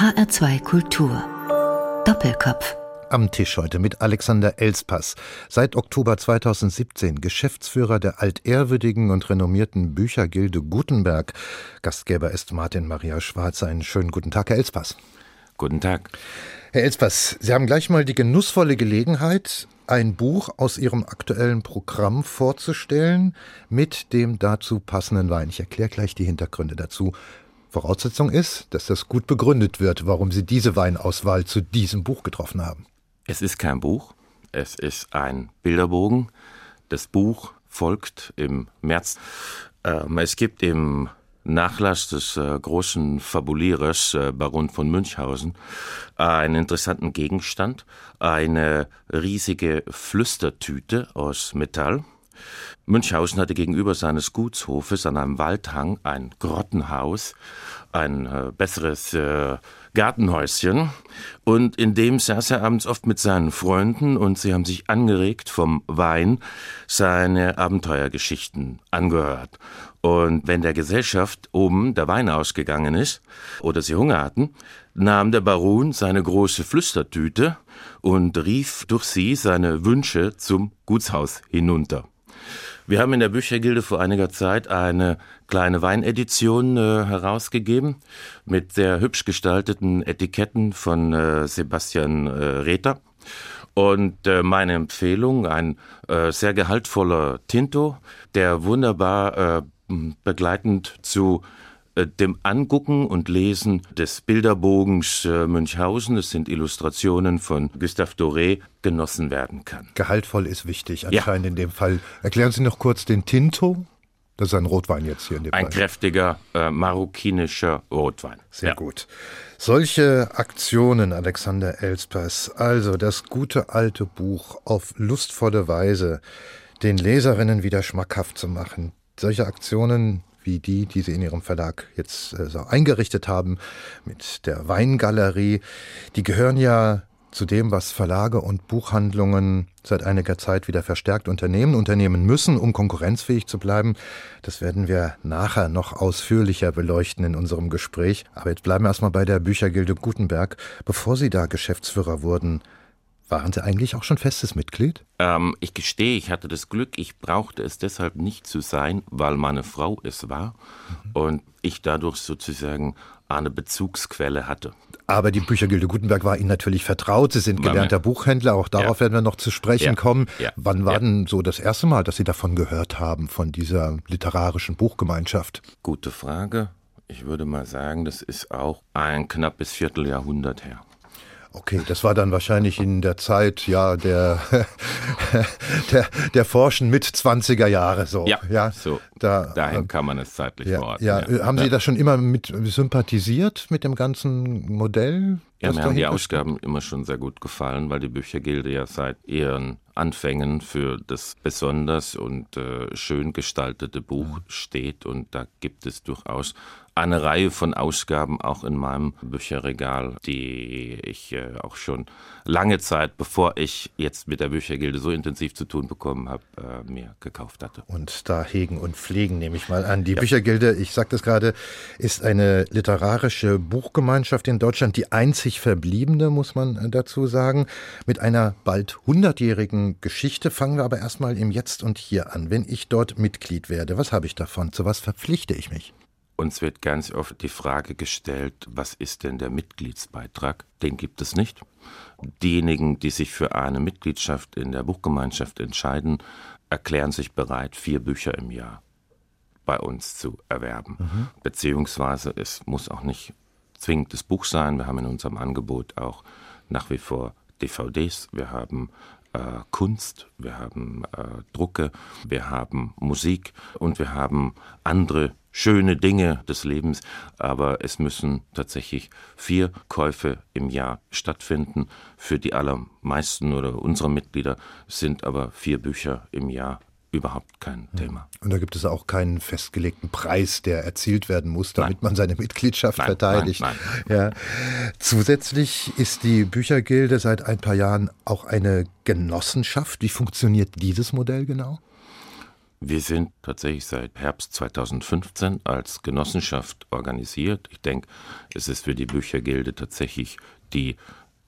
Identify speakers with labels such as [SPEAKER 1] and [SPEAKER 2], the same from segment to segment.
[SPEAKER 1] HR2 Kultur. Doppelkopf.
[SPEAKER 2] Am Tisch heute mit Alexander Elspass, seit Oktober 2017 Geschäftsführer der altehrwürdigen und renommierten Büchergilde Gutenberg. Gastgeber ist Martin Maria Schwarz. Einen schönen guten Tag, Herr Elspass.
[SPEAKER 3] Guten Tag.
[SPEAKER 2] Herr Elspass, Sie haben gleich mal die genussvolle Gelegenheit, ein Buch aus Ihrem aktuellen Programm vorzustellen mit dem dazu passenden Wein. Ich erkläre gleich die Hintergründe dazu. Voraussetzung ist, dass das gut begründet wird, warum Sie diese Weinauswahl zu diesem Buch getroffen haben.
[SPEAKER 3] Es ist kein Buch, es ist ein Bilderbogen. Das Buch folgt im März. Ähm, es gibt im Nachlass des äh, großen Fabulierers äh, Baron von Münchhausen einen interessanten Gegenstand, eine riesige Flüstertüte aus Metall Münchhausen hatte gegenüber seines Gutshofes an einem Waldhang ein Grottenhaus, ein äh, besseres äh, Gartenhäuschen, und in dem saß er abends oft mit seinen Freunden und sie haben sich angeregt vom Wein seine Abenteuergeschichten angehört. Und wenn der Gesellschaft oben der Wein ausgegangen ist oder sie Hunger hatten, nahm der Baron seine große Flüstertüte und rief durch sie seine Wünsche zum Gutshaus hinunter. Wir haben in der Büchergilde vor einiger Zeit eine kleine Weinedition äh, herausgegeben mit sehr hübsch gestalteten Etiketten von äh, Sebastian äh, Rether. Und äh, meine Empfehlung, ein äh, sehr gehaltvoller Tinto, der wunderbar äh, begleitend zu dem Angucken und Lesen des Bilderbogens äh, Münchhausen, es sind Illustrationen von Gustave Doré, genossen werden kann.
[SPEAKER 2] Gehaltvoll ist wichtig, anscheinend ja. in dem Fall. Erklären Sie noch kurz den Tinto. Das ist ein Rotwein jetzt hier in dem
[SPEAKER 3] Ein
[SPEAKER 2] Fall.
[SPEAKER 3] kräftiger äh, marokkinischer Rotwein.
[SPEAKER 2] Sehr ja. gut. Solche Aktionen, Alexander Elspers, also das gute alte Buch auf lustvolle Weise den Leserinnen wieder schmackhaft zu machen. Solche Aktionen wie die, die Sie in Ihrem Verlag jetzt äh, so eingerichtet haben mit der Weingalerie, die gehören ja zu dem, was Verlage und Buchhandlungen seit einiger Zeit wieder verstärkt unternehmen, unternehmen müssen, um konkurrenzfähig zu bleiben. Das werden wir nachher noch ausführlicher beleuchten in unserem Gespräch. Aber jetzt bleiben wir erstmal bei der Büchergilde Gutenberg. Bevor Sie da Geschäftsführer wurden, waren Sie eigentlich auch schon festes Mitglied?
[SPEAKER 3] Ähm, ich gestehe, ich hatte das Glück, ich brauchte es deshalb nicht zu sein, weil meine Frau es war mhm. und ich dadurch sozusagen eine Bezugsquelle hatte.
[SPEAKER 2] Aber die Büchergilde Gutenberg war Ihnen natürlich vertraut. Sie sind gelernter Buchhändler, auch darauf ja. werden wir noch zu sprechen ja. kommen. Ja. Wann war denn so das erste Mal, dass Sie davon gehört haben, von dieser literarischen Buchgemeinschaft?
[SPEAKER 3] Gute Frage. Ich würde mal sagen, das ist auch ein knappes Vierteljahrhundert her.
[SPEAKER 2] Okay, das war dann wahrscheinlich in der Zeit ja der der, der Forschen mit 20er Jahre so.
[SPEAKER 3] Ja, ja so. Da, dahin kann man es zeitlich
[SPEAKER 2] ja,
[SPEAKER 3] verorten.
[SPEAKER 2] Ja. ja. Haben Sie das schon immer mit sympathisiert mit dem ganzen Modell?
[SPEAKER 3] Ja, mir haben die Ausgaben immer schon sehr gut gefallen, weil die Büchergilde ja seit ihren Anfängen für das besonders und äh, schön gestaltete Buch steht und da gibt es durchaus eine Reihe von Ausgaben auch in meinem Bücherregal, die ich äh, auch schon lange Zeit, bevor ich jetzt mit der Büchergilde so intensiv zu tun bekommen habe, äh, mir gekauft hatte.
[SPEAKER 2] Und da hegen und pflegen, nehme ich mal an. Die ja. Büchergilde, ich sagte es gerade, ist eine literarische Buchgemeinschaft in Deutschland, die einzig verbliebene, muss man äh, dazu sagen, mit einer bald hundertjährigen Geschichte. Fangen wir aber erstmal im Jetzt und Hier an. Wenn ich dort Mitglied werde, was habe ich davon? Zu was verpflichte ich mich?
[SPEAKER 3] Uns wird ganz oft die Frage gestellt, was ist denn der Mitgliedsbeitrag? Den gibt es nicht. Diejenigen, die sich für eine Mitgliedschaft in der Buchgemeinschaft entscheiden, erklären sich bereit, vier Bücher im Jahr bei uns zu erwerben. Mhm. Beziehungsweise es muss auch nicht zwingend das Buch sein. Wir haben in unserem Angebot auch nach wie vor DVDs, wir haben äh, Kunst, wir haben äh, Drucke, wir haben Musik und wir haben andere schöne Dinge des Lebens, aber es müssen tatsächlich vier Käufe im Jahr stattfinden. Für die allermeisten oder unsere Mitglieder sind aber vier Bücher im Jahr überhaupt kein Thema.
[SPEAKER 2] Und da gibt es auch keinen festgelegten Preis, der erzielt werden muss, damit nein. man seine Mitgliedschaft nein, verteidigt. Nein, ja. Zusätzlich ist die Büchergilde seit ein paar Jahren auch eine Genossenschaft. Wie funktioniert dieses Modell genau?
[SPEAKER 3] Wir sind tatsächlich seit Herbst 2015 als Genossenschaft organisiert. Ich denke, es ist für die Büchergilde tatsächlich die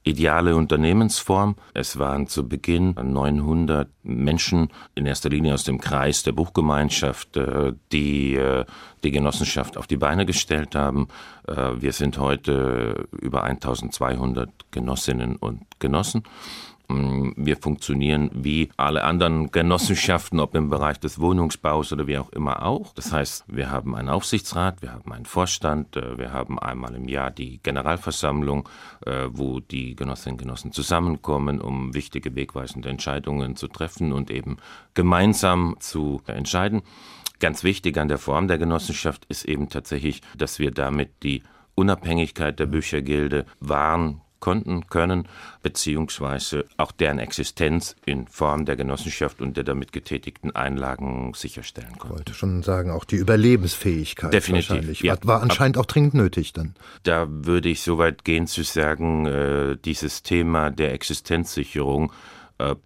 [SPEAKER 3] ideale Unternehmensform. Es waren zu Beginn 900 Menschen, in erster Linie aus dem Kreis der Buchgemeinschaft, äh, die äh, die Genossenschaft auf die Beine gestellt haben. Äh, wir sind heute über 1200 Genossinnen und Genossen. Mm, wir funktionieren wie alle anderen Genossenschaften, ob im Bereich des Wohnungsbaus oder wie auch immer auch. Das heißt, wir haben einen Aufsichtsrat, wir haben einen Vorstand, äh, wir haben einmal im Jahr die Generalversammlung, äh, wo die Genossinnen und Genossen zusammenkommen, um wichtige wegweisende Entscheidungen zu treffen und eben gemeinsam zu entscheiden. Ganz wichtig an der Form der Genossenschaft ist eben tatsächlich, dass wir damit die Unabhängigkeit der Büchergilde wahren konnten, können, beziehungsweise auch deren Existenz in Form der Genossenschaft und der damit getätigten Einlagen sicherstellen konnten.
[SPEAKER 2] Ich wollte schon sagen, auch die Überlebensfähigkeit
[SPEAKER 3] Definitiv,
[SPEAKER 2] wahrscheinlich.
[SPEAKER 3] Ja.
[SPEAKER 2] War, anscheinend auch dringend nötig dann.
[SPEAKER 3] Da würde ich so weit gehen zu sagen, äh, dieses Thema der Existenzsicherung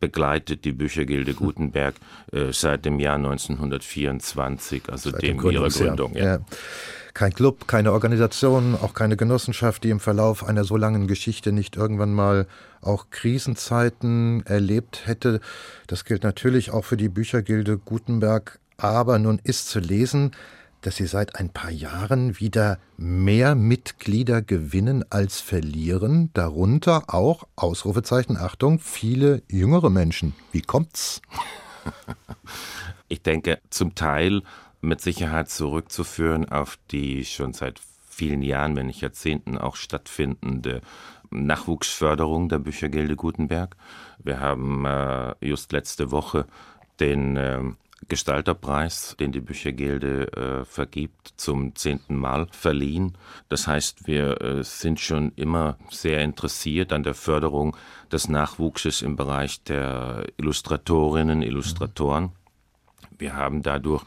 [SPEAKER 3] begleitet die Büchergilde Gutenberg äh, seit dem Jahr 1924, also
[SPEAKER 2] Seit
[SPEAKER 3] dem
[SPEAKER 2] dem
[SPEAKER 3] ihrer. Gründung.
[SPEAKER 2] Ja. Kein Club, keine Organisation, auch keine Genossenschaft, die im Verlauf einer so langen Geschichte nicht irgendwann mal auch Krisenzeiten erlebt hätte. Das gilt natürlich auch für die Büchergilde Gutenberg. Aber nun ist zu lesen, dass sie seit ein paar Jahren wieder mehr Mitglieder gewinnen als verlieren, darunter auch, Ausrufezeichen, Achtung, viele jüngere Menschen. Wie kommt's?
[SPEAKER 3] Ich denke, zum Teil mit Sicherheit zurückzuführen auf die schon seit vielen Jahren, wenn nicht Jahrzehnten auch stattfindende Nachwuchsförderung der Büchergilde Gutenberg. Wir haben äh, just letzte Woche den äh, Gestalterpreis, den die Büchergilde äh, vergibt, zum zehnten Mal verliehen. Das heißt, wir äh, sind schon immer sehr interessiert an der Förderung des Nachwuchses im Bereich der Illustratorinnen, Illustratoren. Wir haben dadurch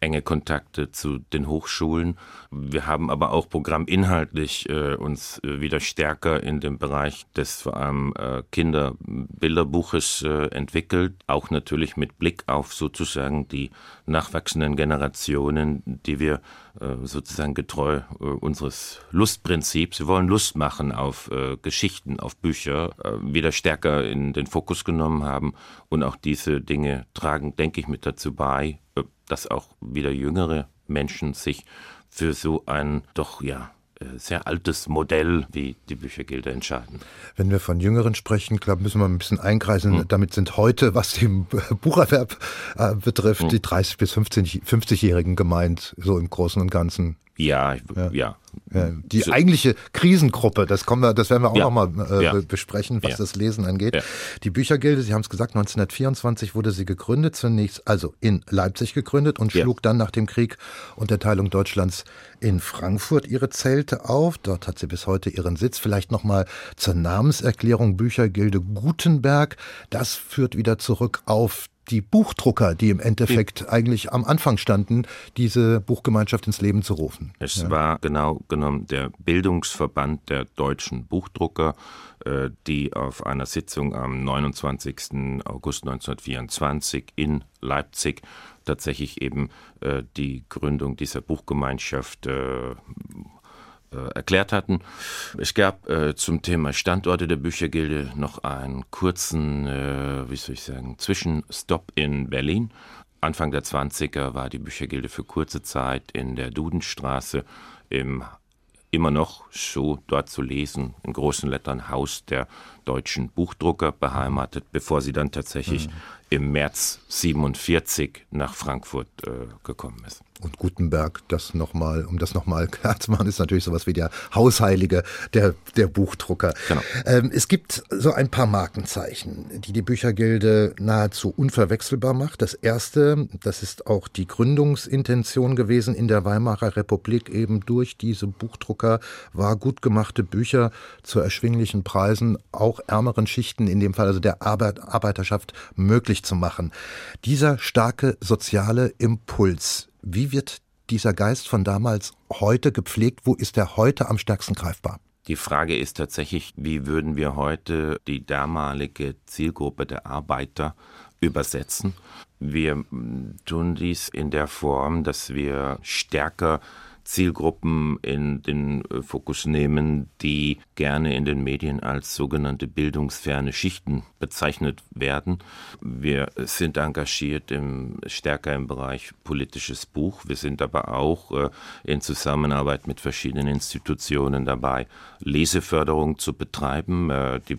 [SPEAKER 3] enge Kontakte zu den Hochschulen. Wir haben aber auch programminhaltlich äh, uns äh, wieder stärker in dem Bereich des vor allem äh, Kinderbilderbuches äh, entwickelt, auch natürlich mit Blick auf sozusagen die nachwachsenden Generationen, die wir sozusagen getreu äh, unseres Lustprinzips, wir wollen Lust machen auf äh, Geschichten, auf Bücher, äh, wieder stärker in den Fokus genommen haben und auch diese Dinge tragen, denke ich, mit dazu bei, äh, dass auch wieder jüngere Menschen sich für so ein doch ja äh, sehr altes Modell wie die Büchergilde entscheiden.
[SPEAKER 2] Wenn wir von Jüngeren sprechen, glaube müssen wir ein bisschen einkreisen.
[SPEAKER 3] Hm.
[SPEAKER 2] Damit sind heute, was den Bucherwerb äh, betrifft,
[SPEAKER 3] Hm.
[SPEAKER 2] die 30- bis 50 50-Jährigen gemeint, so im Großen und Ganzen.
[SPEAKER 3] Ja, ja. ja.
[SPEAKER 2] Die
[SPEAKER 3] So-
[SPEAKER 2] eigentliche Krisengruppe, das kommen wir, das werden wir auch
[SPEAKER 3] Ja.
[SPEAKER 2] noch mal äh,
[SPEAKER 3] Ja.
[SPEAKER 2] be- besprechen, was
[SPEAKER 3] Ja.
[SPEAKER 2] das Lesen angeht. Die Büchergilde, Sie haben es gesagt, 1924 wurde sie gegründet, zunächst also in Leipzig gegründet und schlug dann nach dem Krieg und der Teilung Deutschlands in Frankfurt ihre Zelte auf. Dort hat sie bis heute ihren Sitz. Vielleicht noch mal zur Namenserklärung Büchergilde Gutenberg. Das führt wieder zurück auf die Buchdrucker, die im Endeffekt eigentlich am Anfang standen, diese Buchgemeinschaft ins Leben zu rufen.
[SPEAKER 3] Es war genau genommen der Bildungsverband der deutschen Buchdrucker, äh, die auf einer Sitzung am 29. August 1924 in Leipzig tatsächlich eben äh, die Gründung dieser Buchgemeinschaft äh, erklärt hatten. Es gab äh, zum Thema Standorte der Büchergilde noch einen kurzen, äh, wie soll ich sagen, Zwischenstopp in Berlin. Anfang der 20er war die Büchergilde für kurze Zeit in der Dudenstraße im immer noch so dort zu lesen, in großen Lettern Haus der deutschen Buchdrucker beheimatet, bevor sie dann tatsächlich im März 47 nach Frankfurt äh, gekommen ist.
[SPEAKER 2] Und Gutenberg, das noch mal, um das nochmal klar zu machen, ist natürlich sowas wie der Hausheilige der, der Buchdrucker.
[SPEAKER 3] Genau.
[SPEAKER 2] Ähm, es gibt so ein paar Markenzeichen, die die Büchergilde nahezu unverwechselbar macht. Das erste, das ist auch die Gründungsintention gewesen in der Weimarer Republik, eben durch diese Buchdrucker war gut gemachte Bücher zu erschwinglichen Preisen auch ärmeren Schichten, in dem Fall also der Arbeit, Arbeiterschaft, möglich zu machen. Dieser starke soziale Impuls, wie wird dieser Geist von damals heute gepflegt? Wo ist er heute am stärksten greifbar?
[SPEAKER 3] Die Frage ist tatsächlich, wie würden wir heute die damalige Zielgruppe der Arbeiter übersetzen. Wir tun dies in der Form, dass wir stärker Zielgruppen in den äh, Fokus nehmen, die gerne in den Medien als sogenannte bildungsferne Schichten bezeichnet werden. Wir sind engagiert im, stärker im Bereich politisches Buch. Wir sind aber auch äh, in Zusammenarbeit mit verschiedenen Institutionen dabei, Leseförderung zu betreiben. Äh, die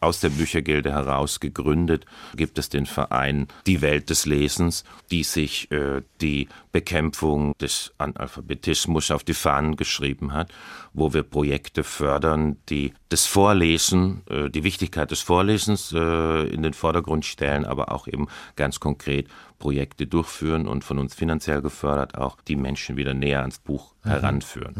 [SPEAKER 3] aus der Büchergilde heraus gegründet, gibt es den Verein Die Welt des Lesens, die sich äh, die Bekämpfung des Analphabetismus auf die Fahnen geschrieben hat, wo wir Projekte fördern, die das Vorlesen, äh, die Wichtigkeit des Vorlesens äh, in den Vordergrund stellen, aber auch eben ganz konkret Projekte durchführen und von uns finanziell gefördert auch die Menschen wieder näher ans Buch mhm. heranführen.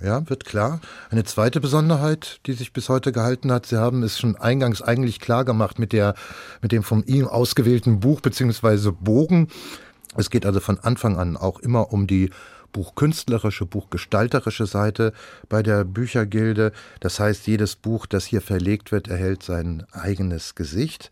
[SPEAKER 2] Mhm. Ja, wird klar. Eine zweite Besonderheit, die sich bis heute gehalten hat, Sie haben es schon eingangs eigentlich klar gemacht mit der, mit dem von Ihnen ausgewählten Buch bzw. Bogen. Es geht also von Anfang an auch immer um die buchkünstlerische, buchgestalterische Seite bei der Büchergilde. Das heißt, jedes Buch, das hier verlegt wird, erhält sein eigenes Gesicht.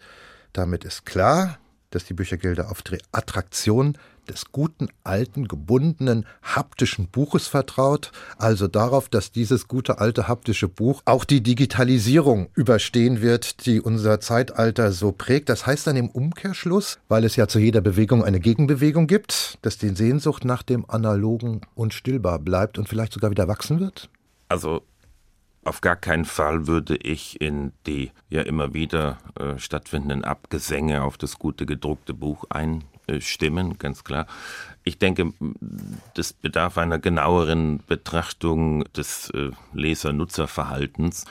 [SPEAKER 2] Damit ist klar, dass die Büchergilde auf die Attraktion des guten, alten, gebundenen, haptischen Buches vertraut, also darauf, dass dieses gute, alte, haptische Buch auch die Digitalisierung überstehen wird, die unser Zeitalter so prägt. Das heißt dann im Umkehrschluss, weil es ja zu jeder Bewegung eine Gegenbewegung gibt, dass die Sehnsucht nach dem Analogen unstillbar bleibt und vielleicht sogar wieder wachsen wird?
[SPEAKER 3] Also auf gar keinen Fall würde ich in die ja immer wieder äh, stattfindenden Abgesänge auf das gute gedruckte Buch einstimmen, ganz klar. Ich denke, das bedarf einer genaueren Betrachtung des äh, Leser-Nutzer-Verhaltens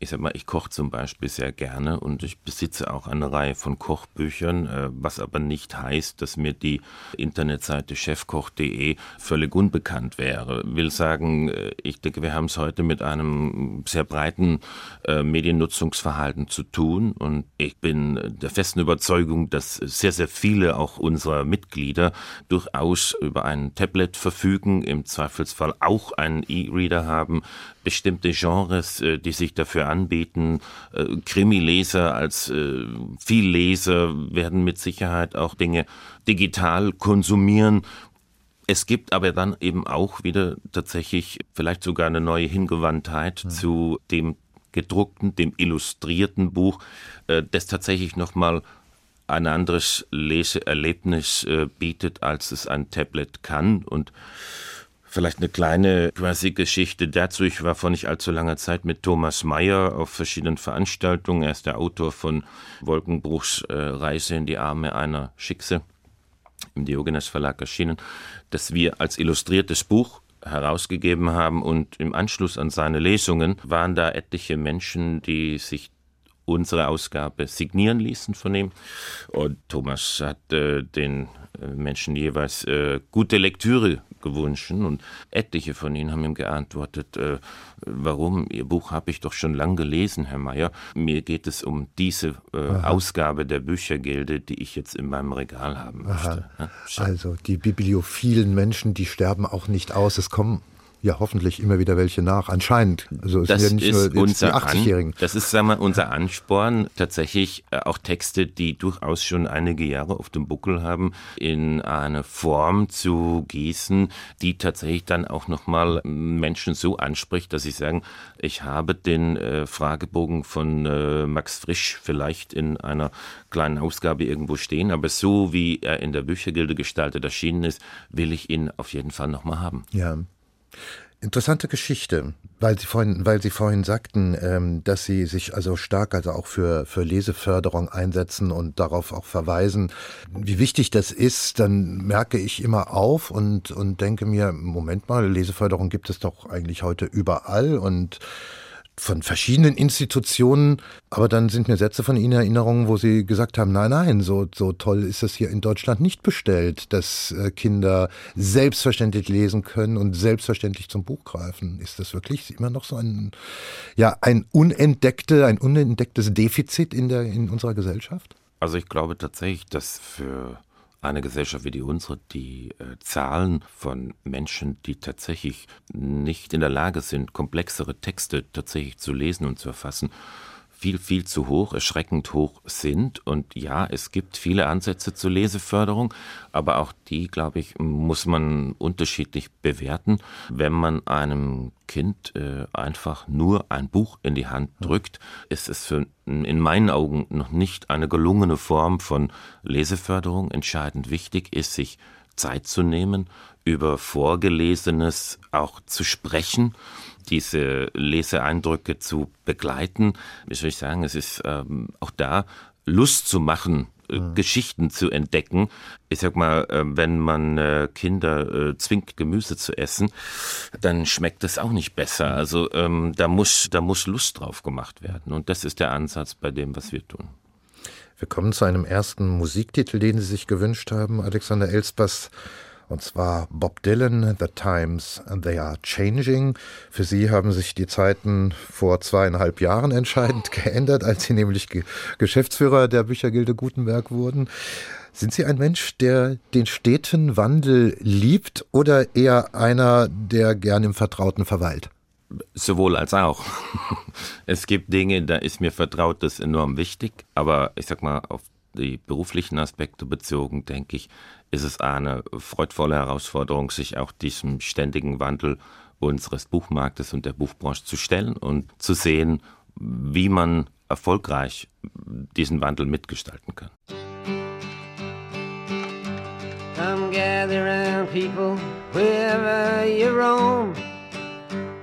[SPEAKER 3] ich sag mal, ich koche zum Beispiel sehr gerne und ich besitze auch eine Reihe von Kochbüchern, äh, was aber nicht heißt, dass mir die Internetseite chefkoch.de völlig unbekannt wäre. Will sagen, äh, ich denke, wir haben es heute mit einem sehr breiten Mediennutzungsverhalten zu tun und ich bin der festen Überzeugung, dass sehr, sehr viele auch unserer Mitglieder durchaus über ein Tablet verfügen, im Zweifelsfall auch einen E-Reader haben, bestimmte Genres, äh, die sich dafür anbieten. Äh, Krimileser als äh, Vielleser werden mit Sicherheit auch Dinge digital konsumieren. Es gibt aber dann eben auch wieder tatsächlich vielleicht sogar eine neue Hingewandtheit mhm. zu dem gedruckten, dem illustrierten Buch, das tatsächlich nochmal ein anderes Leseerlebnis bietet, als es ein Tablet kann. Und Vielleicht eine kleine quasi Geschichte dazu. Ich war vor nicht allzu langer Zeit mit Thomas Mayer auf verschiedenen Veranstaltungen. Er ist der Autor von Wolkenbruchs äh, Reise in die Arme einer Schickse im Diogenes Verlag erschienen, das wir als illustriertes Buch herausgegeben haben und im Anschluss an seine Lesungen waren da etliche Menschen, die sich unsere Ausgabe signieren ließen von ihm. Und Thomas hat äh, den äh, Menschen jeweils äh, gute Lektüre gewünscht und etliche von ihnen haben ihm geantwortet, äh, warum, Ihr Buch habe ich doch schon lang gelesen, Herr Mayer. Mir geht es um diese äh, Ausgabe der Büchergilde, die ich jetzt in meinem Regal haben möchte.
[SPEAKER 2] Ja, also die bibliophilen Menschen, die sterben auch nicht aus. Es kommen ja hoffentlich immer wieder welche nach. Anscheinend.
[SPEAKER 3] Also es das sind ja nicht nur unser die 80-Jährigen. Das ist sagen wir, unser Ansporn, tatsächlich äh, auch Texte, die durchaus schon einige Jahre auf dem Buckel haben, in eine Form zu gießen, die tatsächlich dann auch nochmal Menschen so anspricht, dass sie sagen, ich habe den äh, Fragebogen von äh, Max Frisch vielleicht in einer kleinen Ausgabe irgendwo stehen, aber so wie er in der Büchergilde gestaltet erschienen ist, will ich ihn auf jeden Fall nochmal haben.
[SPEAKER 2] Ja. Interessante Geschichte, weil Sie vorhin, weil Sie vorhin sagten, ähm, dass Sie sich also stark also auch für, für Leseförderung einsetzen und darauf auch verweisen, wie wichtig das ist, dann merke ich immer auf und, und denke mir, Moment mal, Leseförderung gibt es doch eigentlich heute überall und von verschiedenen Institutionen, aber dann sind mir Sätze von Ihnen Erinnerungen, wo Sie gesagt haben, nein, nein, so, so toll ist es hier in Deutschland nicht bestellt, dass äh, Kinder selbstverständlich lesen können und selbstverständlich zum Buch greifen. Ist das wirklich immer noch so ein, ja, ein unentdeckte, ein unentdecktes Defizit in der, in unserer Gesellschaft?
[SPEAKER 3] Also ich glaube tatsächlich, dass für eine Gesellschaft wie die unsere, die äh, Zahlen von Menschen, die tatsächlich nicht in der Lage sind, komplexere Texte tatsächlich zu lesen und zu erfassen, viel, viel zu hoch, erschreckend hoch sind. Und ja, es gibt viele Ansätze zur Leseförderung, aber auch die, glaube ich, muss man unterschiedlich bewerten. Wenn man einem Kind äh, einfach nur ein Buch in die Hand drückt, ist es für, in meinen Augen noch nicht eine gelungene Form von Leseförderung. Entscheidend wichtig ist, sich Zeit zu nehmen, über Vorgelesenes auch zu sprechen diese Leseeindrücke zu begleiten. Ich sagen, es ist ähm, auch da Lust zu machen, äh, mhm. Geschichten zu entdecken. Ich sag mal, äh, wenn man äh, Kinder zwingt, Gemüse zu essen, dann schmeckt es auch nicht besser. Also ähm, da muss, da muss Lust drauf gemacht werden. Und das ist der Ansatz bei dem, was wir tun.
[SPEAKER 2] Wir kommen zu einem ersten Musiktitel, den Sie sich gewünscht haben, Alexander Elspass und zwar Bob Dylan, The Times They Are Changing. Für Sie haben sich die Zeiten vor zweieinhalb Jahren entscheidend geändert, als Sie nämlich Geschäftsführer der Büchergilde Gutenberg wurden. Sind Sie ein Mensch, der den steten Wandel liebt oder eher einer, der gern im Vertrauten verweilt?
[SPEAKER 3] Sowohl als auch. Es gibt Dinge, da ist mir Vertrautes enorm wichtig, aber ich sag mal, auf die beruflichen Aspekte bezogen, denke ich, ist es eine freudvolle Herausforderung, sich auch diesem ständigen Wandel unseres Buchmarktes und der Buchbranche zu stellen und zu sehen, wie man erfolgreich diesen Wandel mitgestalten kann. Come gather round people wherever you roam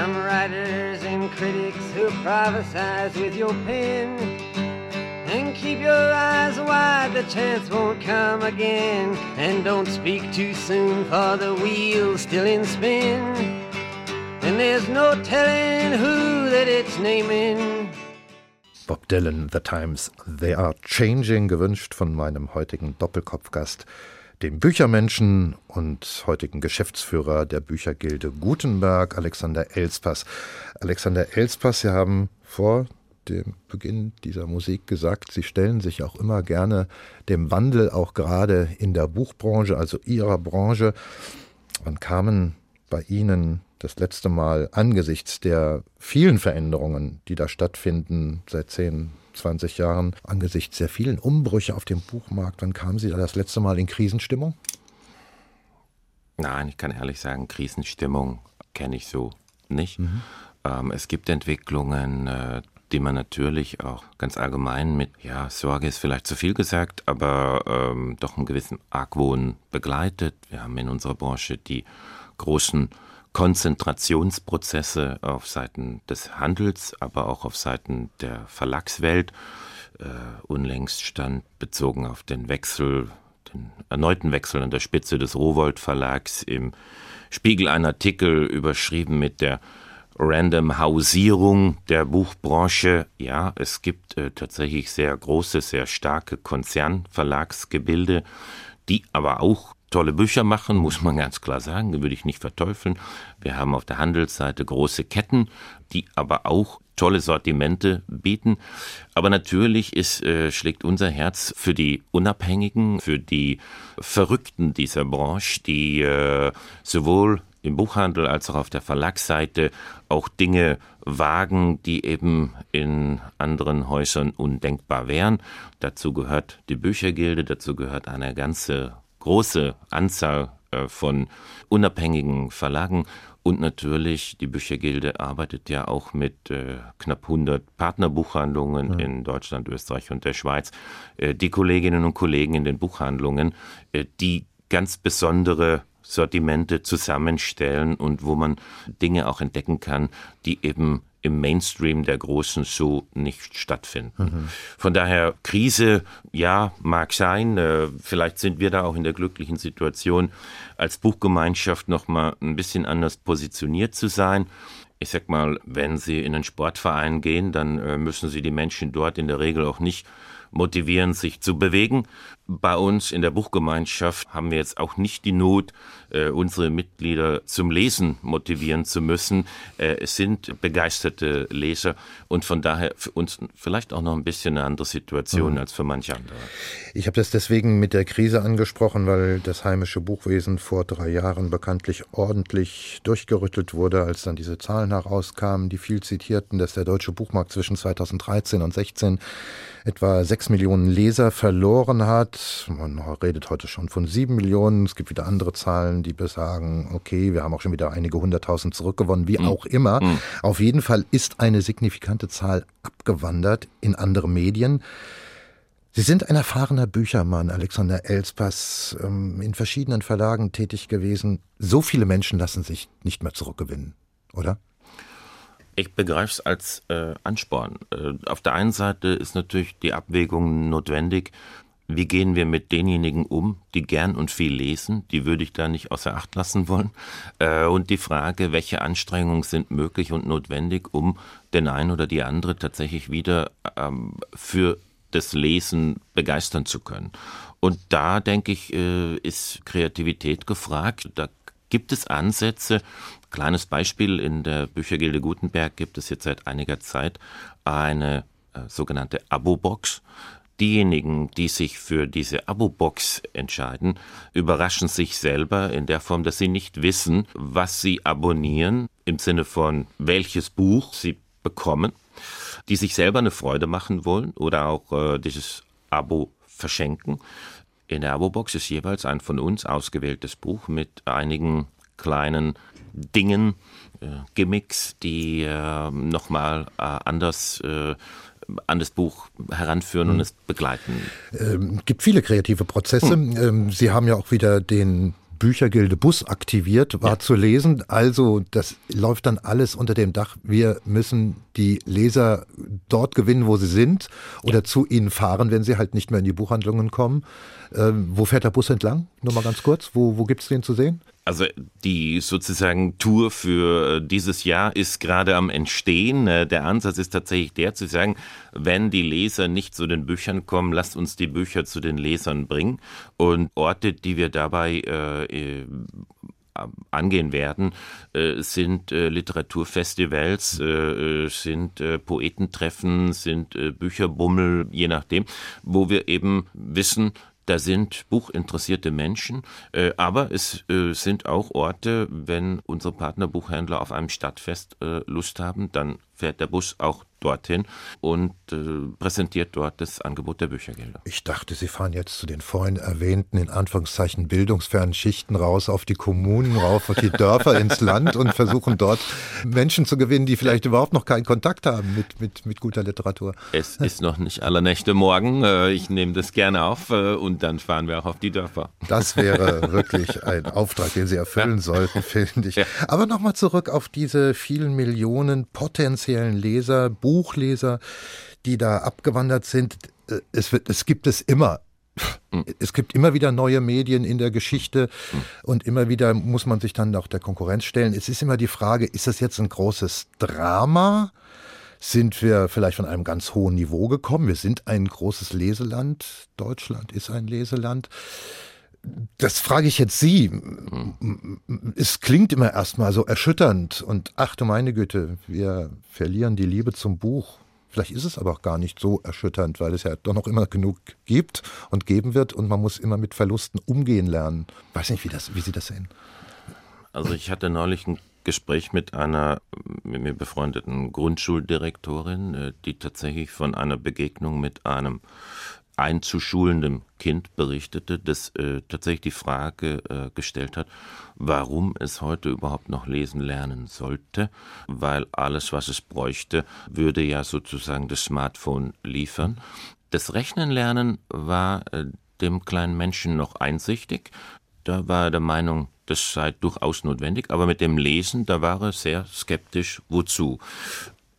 [SPEAKER 3] Some writers and critics who prophesize with your pen and keep your eyes wide, the chance won't come again. And don't speak too soon, for the wheel's still in spin. And there's no telling who that it's naming.
[SPEAKER 2] Bob Dylan, The Times, They Are Changing, gewünscht von meinem heutigen Doppelkopfgast, dem Büchermenschen und heutigen Geschäftsführer der Büchergilde Gutenberg, Alexander Elspass. Alexander Elspass, Sie haben vor dem Beginn dieser Musik gesagt, Sie stellen sich auch immer gerne dem Wandel, auch gerade in der Buchbranche, also Ihrer Branche. Wann kamen bei Ihnen das letzte Mal angesichts der vielen Veränderungen, die da stattfinden seit 10, 20 Jahren, angesichts der vielen Umbrüche auf dem Buchmarkt, wann kamen Sie da das letzte Mal in Krisenstimmung?
[SPEAKER 3] Nein, ich kann ehrlich sagen, Krisenstimmung kenne ich so nicht. Mhm. Ähm, es gibt Entwicklungen, äh, die man natürlich auch ganz allgemein mit, ja, Sorge ist vielleicht zu viel gesagt, aber ähm, doch einen gewissen Argwohn begleitet. Wir haben in unserer Branche die großen Konzentrationsprozesse auf Seiten des Handels, aber auch auf Seiten der Verlagswelt. Äh, unlängst stand bezogen auf den Wechsel, den erneuten Wechsel an der Spitze des Rowold Verlags im Spiegel ein Artikel überschrieben mit der Random Hausierung der Buchbranche. Ja, es gibt äh, tatsächlich sehr große, sehr starke Konzernverlagsgebilde, die aber auch tolle Bücher machen, muss man ganz klar sagen, würde ich nicht verteufeln. Wir haben auf der Handelsseite große Ketten, die aber auch tolle Sortimente bieten. Aber natürlich ist, äh, schlägt unser Herz für die Unabhängigen, für die Verrückten dieser Branche, die äh, sowohl im Buchhandel als auch auf der Verlagsseite auch Dinge wagen, die eben in anderen Häusern undenkbar wären. Dazu gehört die Büchergilde, dazu gehört eine ganze große Anzahl äh, von unabhängigen Verlagen und natürlich die Büchergilde arbeitet ja auch mit äh, knapp 100 Partnerbuchhandlungen ja. in Deutschland, Österreich und der Schweiz. Äh, die Kolleginnen und Kollegen in den Buchhandlungen, äh, die ganz besondere Sortimente zusammenstellen und wo man Dinge auch entdecken kann, die eben im Mainstream der Großen so nicht stattfinden. Mhm. Von daher, Krise, ja, mag sein. Äh, vielleicht sind wir da auch in der glücklichen Situation, als Buchgemeinschaft nochmal ein bisschen anders positioniert zu sein. ich sag mal, wenn Sie in einen Sportverein gehen, dann äh, müssen Sie die Menschen dort in der Regel auch nicht motivieren, sich zu bewegen. Bei uns in der Buchgemeinschaft haben wir jetzt auch nicht die Not, äh, unsere Mitglieder zum Lesen motivieren zu müssen. Äh, es sind begeisterte Leser und von daher für uns vielleicht auch noch ein bisschen eine andere Situation mhm. als für manche andere.
[SPEAKER 2] Ich habe das deswegen mit der Krise angesprochen, weil das heimische Buchwesen vor drei Jahren bekanntlich ordentlich durchgerüttelt wurde, als dann diese Zahlen herauskamen, die viel zitierten, dass der deutsche Buchmarkt zwischen 2013 und 2016 etwa sechs Millionen Leser verloren hat. Man redet heute schon von sieben Millionen. Es gibt wieder andere Zahlen, die besagen, okay, wir haben auch schon wieder einige hunderttausend zurückgewonnen, wie mhm. auch immer. Mhm. Auf jeden Fall ist eine signifikante Zahl abgewandert in andere Medien. Sie sind ein erfahrener Büchermann, Alexander Elspass, ähm, in verschiedenen Verlagen tätig gewesen. So viele Menschen lassen sich nicht mehr zurückgewinnen, oder?
[SPEAKER 3] Ich begreife es als äh, Ansporn. Äh, auf der einen Seite ist natürlich die Abwägung notwendig, wie gehen wir mit denjenigen um, die gern und viel lesen? Die würde ich da nicht außer Acht lassen wollen. Äh, und die Frage, welche Anstrengungen sind möglich und notwendig, um den einen oder die andere tatsächlich wieder ähm, für das Lesen begeistern zu können. Und da, denke ich, äh, ist Kreativität gefragt. Da gibt es Ansätze, Kleines Beispiel, in der Büchergilde Gutenberg gibt es jetzt seit einiger Zeit eine äh, sogenannte Abo-Box. Diejenigen, die sich für diese Abo-Box entscheiden, überraschen sich selber in der Form, dass sie nicht wissen, was sie abonnieren, im Sinne von welches Buch sie bekommen, die sich selber eine Freude machen wollen oder auch äh, dieses Abo verschenken. In der Abo-Box ist jeweils ein von uns ausgewähltes Buch mit einigen kleinen Dingen, äh, Gimmicks, die äh, nochmal äh, anders äh, an das Buch heranführen mhm. und es begleiten.
[SPEAKER 2] Ähm, gibt viele kreative Prozesse. Mhm. Ähm, Sie haben ja auch wieder den Büchergilde Bus aktiviert, war ja. zu lesen. Also das läuft dann alles unter dem Dach. Wir müssen die Leser dort gewinnen, wo sie sind oder ja. zu ihnen fahren, wenn sie halt nicht mehr in die Buchhandlungen kommen. Ähm, wo fährt der Bus entlang? Nur mal ganz kurz. Wo, wo gibt es den zu sehen?
[SPEAKER 3] Also die sozusagen Tour für äh, dieses Jahr ist gerade am Entstehen. Äh, der Ansatz ist tatsächlich der zu sagen, wenn die Leser nicht zu den Büchern kommen, lasst uns die Bücher zu den Lesern bringen. Und Orte, die wir dabei äh, äh angehen werden, sind Literaturfestivals, sind Poetentreffen, sind Bücherbummel, je nachdem, wo wir eben wissen, da sind buchinteressierte Menschen, äh, aber es äh, sind auch Orte, wenn unsere Partnerbuchhändler auf einem Stadtfest äh, Lust haben, dann fährt der Bus auch dorthin und äh, präsentiert dort das Angebot der Büchergelder.
[SPEAKER 2] Ich dachte, Sie fahren jetzt zu den vorhin erwähnten, in Anführungszeichen, bildungsfernen Schichten raus auf die Kommunen, rauf auf die Dörfer ins Land und versuchen dort Menschen zu gewinnen, die vielleicht überhaupt noch keinen Kontakt haben mit, mit, mit guter Literatur.
[SPEAKER 3] Es ist noch nicht aller Nächte morgen. Äh, ich nehme das gerne auf äh, und dann fahren wir auch auf die Dörfer.
[SPEAKER 2] Das wäre wirklich ein Auftrag, den Sie erfüllen ja. sollten, finde ich. Ja. Aber nochmal zurück auf diese vielen Millionen potenziellen Leser, Buchleser, die da abgewandert sind. Es, wird, es gibt es immer. Hm. Es gibt immer wieder neue Medien in der Geschichte hm. und immer wieder muss man sich dann auch der Konkurrenz stellen. Es ist immer die Frage, ist das jetzt ein großes Drama? Sind wir vielleicht von einem ganz hohen Niveau gekommen? Wir sind ein großes Leseland. Deutschland ist ein Leseland. Das frage ich jetzt Sie. Es klingt immer erstmal so erschütternd und ach du meine Güte, wir verlieren die Liebe zum Buch. Vielleicht ist es aber auch gar nicht so erschütternd, weil es ja doch noch immer genug gibt und geben wird und man muss immer mit Verlusten umgehen lernen. Weiß nicht, wie, das, wie Sie das sehen.
[SPEAKER 3] Also ich hatte neulich ein Gespräch mit einer mit mir befreundeten Grundschuldirektorin, äh, die tatsächlich von einer Begegnung mit einem einzuschulendem Kind berichtete, das äh, tatsächlich die Frage äh, gestellt hat, warum es heute überhaupt noch lesen lernen sollte, weil alles, was es bräuchte, würde ja sozusagen das Smartphone liefern. Das Rechnen lernen war äh, dem kleinen Menschen noch einsichtig. Da war er der Meinung, das sei durchaus notwendig, aber mit dem Lesen, da war er sehr skeptisch, wozu.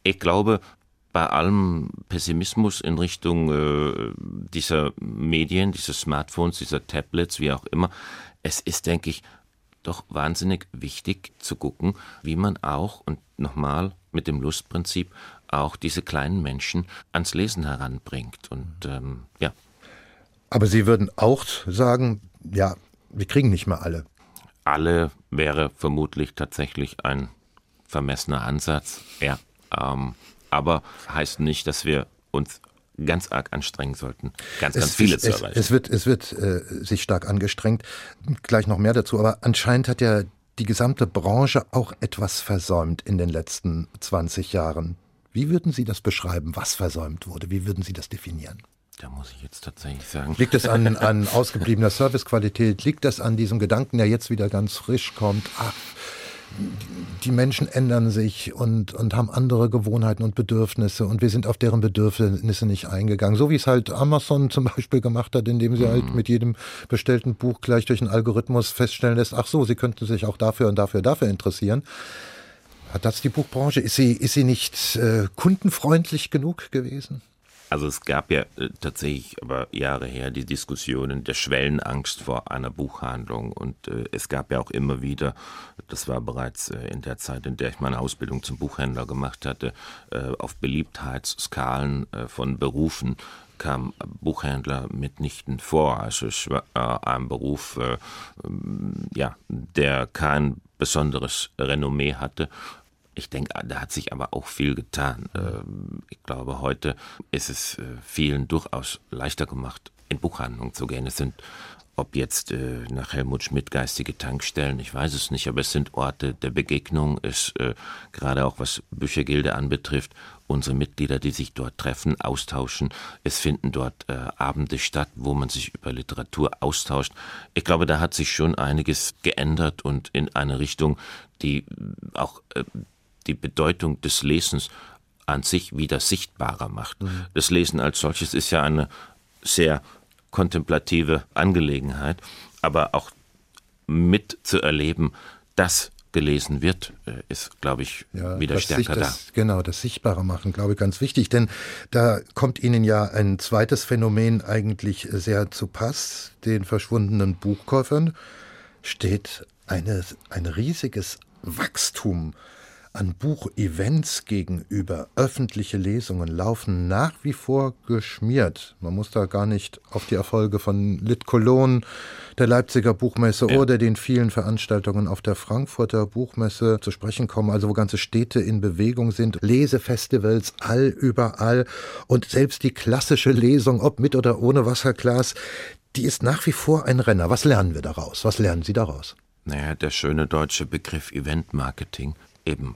[SPEAKER 3] Ich glaube, bei allem Pessimismus in Richtung äh, dieser Medien, dieser Smartphones, dieser Tablets, wie auch immer, es ist, denke ich, doch wahnsinnig wichtig zu gucken, wie man auch, und nochmal mit dem Lustprinzip, auch diese kleinen Menschen ans Lesen heranbringt. Und ähm, ja.
[SPEAKER 2] Aber Sie würden auch sagen, ja, wir kriegen nicht mehr alle.
[SPEAKER 3] Alle wäre vermutlich tatsächlich ein vermessener Ansatz, ja. Ähm, aber heißt nicht, dass wir uns ganz arg anstrengen sollten, ganz, ganz es, viele
[SPEAKER 2] es,
[SPEAKER 3] zu erreichen.
[SPEAKER 2] Es wird, es wird äh, sich stark angestrengt. Gleich noch mehr dazu. Aber anscheinend hat ja die gesamte Branche auch etwas versäumt in den letzten 20 Jahren. Wie würden Sie das beschreiben, was versäumt wurde? Wie würden Sie das definieren?
[SPEAKER 3] Da muss ich jetzt tatsächlich sagen.
[SPEAKER 2] Liegt es an, an ausgebliebener Servicequalität? Liegt es an diesem Gedanken, der jetzt wieder ganz frisch kommt? Ach, die Menschen ändern sich und, und haben andere Gewohnheiten und Bedürfnisse und wir sind auf deren Bedürfnisse nicht eingegangen. So wie es halt Amazon zum Beispiel gemacht hat, indem sie halt mhm. mit jedem bestellten Buch gleich durch einen Algorithmus feststellen lässt, ach so, sie könnten sich auch dafür und dafür, dafür interessieren. Hat das die Buchbranche? Ist sie, ist sie nicht äh, kundenfreundlich genug gewesen?
[SPEAKER 3] Also es gab ja äh, tatsächlich aber Jahre her die Diskussionen der Schwellenangst vor einer Buchhandlung und äh, es gab ja auch immer wieder, das war bereits äh, in der Zeit, in der ich meine Ausbildung zum Buchhändler gemacht hatte, auf Beliebtheitsskalen von Berufen kam Buchhändler mitnichten vor. Also es war ein Beruf, ja, der kein besonderes Renommee hatte ich denke, da hat sich aber auch viel getan. Ähm, ich glaube, heute ist es äh, vielen durchaus leichter gemacht, in Buchhandlungen zu gehen. Es sind, ob jetzt äh, nach Helmut Schmidt geistige Tankstellen, ich weiß es nicht, aber es sind Orte der Begegnung. Es äh, gerade auch was Büchergilde anbetrifft, unsere Mitglieder, die sich dort treffen, austauschen. Es finden dort äh, Abende statt, wo man sich über Literatur austauscht. Ich glaube, da hat sich schon einiges geändert und in eine Richtung, die auch äh, die Bedeutung des Lesens an sich wieder sichtbarer macht. Mhm. Das Lesen als solches ist ja eine sehr kontemplative Angelegenheit, aber auch mitzuerleben, dass gelesen wird, äh, ist, glaube ich, ja, wieder stärker
[SPEAKER 2] das, da. Genau, das Sichtbare machen, glaube ich, ganz wichtig, denn da kommt Ihnen ja ein zweites Phänomen eigentlich sehr zu Pass. Den verschwundenen Buchkäufern steht eine, ein riesiges Wachstum an Buchevents gegenüber. Öffentliche Lesungen laufen nach wie vor geschmiert. Man muss da gar nicht auf die Erfolge von Lit Cologne, der Leipziger Buchmesse ja. oder den vielen Veranstaltungen auf der Frankfurter Buchmesse zu sprechen kommen, also wo ganze Städte in Bewegung sind, Lesefestivals all überall und selbst die klassische Lesung, ob mit oder ohne Wasserglas, die ist nach wie vor ein Renner. Was lernen wir daraus? Was lernen Sie daraus?
[SPEAKER 3] Naja, der schöne deutsche Begriff Event-Marketing eben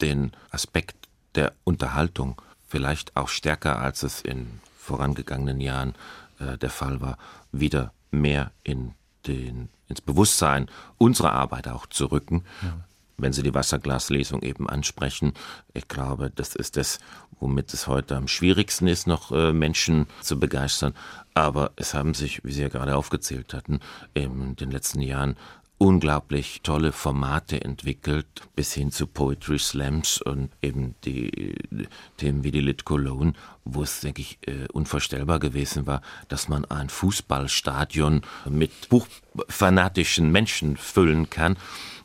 [SPEAKER 3] den Aspekt der Unterhaltung vielleicht auch stärker, als es in vorangegangenen Jahren äh, der Fall war, wieder mehr in den, ins Bewusstsein unserer Arbeit auch zu rücken. Ja. Wenn Sie die Wasserglaslesung eben ansprechen, ich glaube, das ist das, womit es heute am schwierigsten ist, noch äh, Menschen zu begeistern. Aber es haben sich, wie Sie ja gerade aufgezählt hatten, in den letzten Jahren unglaublich tolle Formate entwickelt, bis hin zu Poetry Slams und eben die Themen wie die Lit Cologne, wo es, denke ich, äh, unvorstellbar gewesen war, dass man ein Fußballstadion mit buchfanatischen Menschen füllen kann.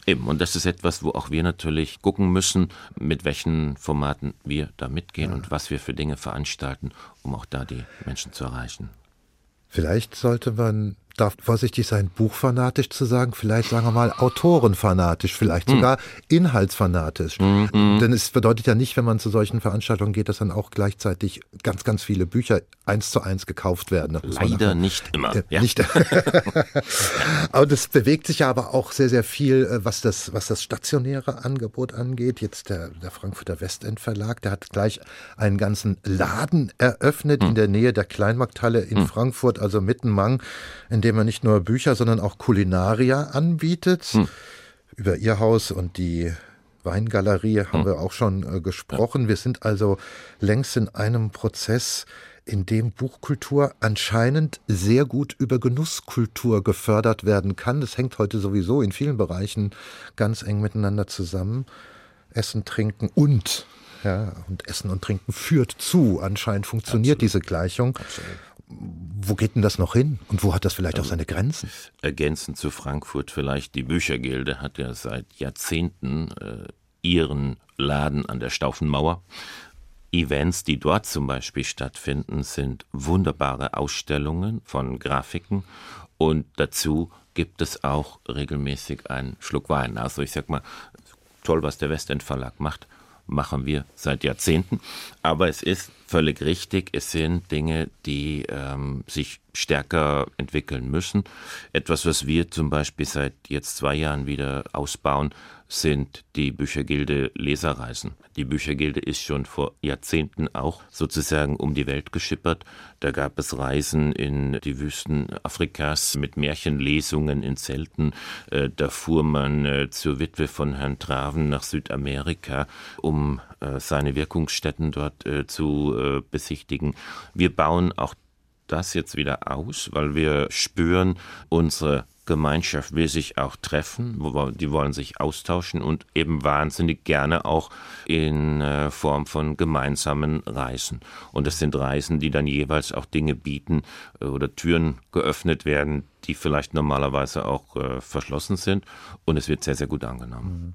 [SPEAKER 3] Eben, und das ist etwas, wo auch wir natürlich gucken müssen, mit welchen Formaten wir da mitgehen ja. und was wir für Dinge veranstalten, um auch da die Menschen zu erreichen.
[SPEAKER 2] Vielleicht sollte man darf vorsichtig sein, buchfanatisch zu sagen, vielleicht sagen wir mal autorenfanatisch, vielleicht hm. sogar inhaltsfanatisch. Mhm. Denn es bedeutet ja nicht, wenn man zu solchen Veranstaltungen geht, dass dann auch gleichzeitig ganz, ganz viele Bücher eins zu eins gekauft werden.
[SPEAKER 3] Leider nicht immer. Äh,
[SPEAKER 2] ja. Nicht. aber das bewegt sich ja aber auch sehr, sehr viel, äh, was das, was das stationäre Angebot angeht. Jetzt der, der Frankfurter Westend Verlag, der hat gleich einen ganzen Laden eröffnet mhm. in der Nähe der Kleinmarkthalle in mhm. Frankfurt, also Mittenmang, in dem er nicht nur Bücher, sondern auch Kulinaria anbietet. Mhm. Über ihr Haus und die Weingalerie haben hm. wir auch schon äh, gesprochen. Wir sind also längst in einem Prozess, in dem Buchkultur anscheinend sehr gut über Genusskultur gefördert werden kann. Das hängt heute sowieso in vielen Bereichen ganz eng miteinander zusammen. Essen, Trinken und ja, und Essen und Trinken führt zu. Anscheinend funktioniert Absolut. diese Gleichung. Absolut. Wo geht denn das noch hin? Und wo hat das vielleicht auch seine Grenzen?
[SPEAKER 3] Ergänzend zu Frankfurt vielleicht, die Büchergilde hat ja seit Jahrzehnten äh, ihren Laden an der Staufenmauer. Events, die dort zum Beispiel stattfinden, sind wunderbare Ausstellungen von Grafiken und dazu gibt es auch regelmäßig einen Schluck Wein. Also ich sag mal, toll, was der Westend Verlag macht, machen wir seit Jahrzehnten. Aber es ist völlig richtig, es sind Dinge, die ähm, sich stärker entwickeln müssen. Etwas, was wir zum Beispiel seit jetzt zwei Jahren wieder ausbauen, sind die Büchergilde Leserreisen. Die Büchergilde ist schon vor Jahrzehnten auch sozusagen um die Welt geschippert. Da gab es Reisen in die Wüsten Afrikas mit Märchenlesungen in Zelten. Äh, da fuhr man äh, zur Witwe von Herrn Traven nach Südamerika, um äh, seine Wirkungsstätten dort zu besichtigen. Wir bauen auch das jetzt wieder aus, weil wir spüren, unsere Gemeinschaft will sich auch treffen, die wollen sich austauschen und eben wahnsinnig gerne auch in äh, Form von gemeinsamen Reisen. Und das sind Reisen, die dann jeweils auch Dinge bieten äh, oder Türen geöffnet werden, die vielleicht normalerweise auch äh, verschlossen sind. Und es wird sehr, sehr gut angenommen.
[SPEAKER 2] Mhm.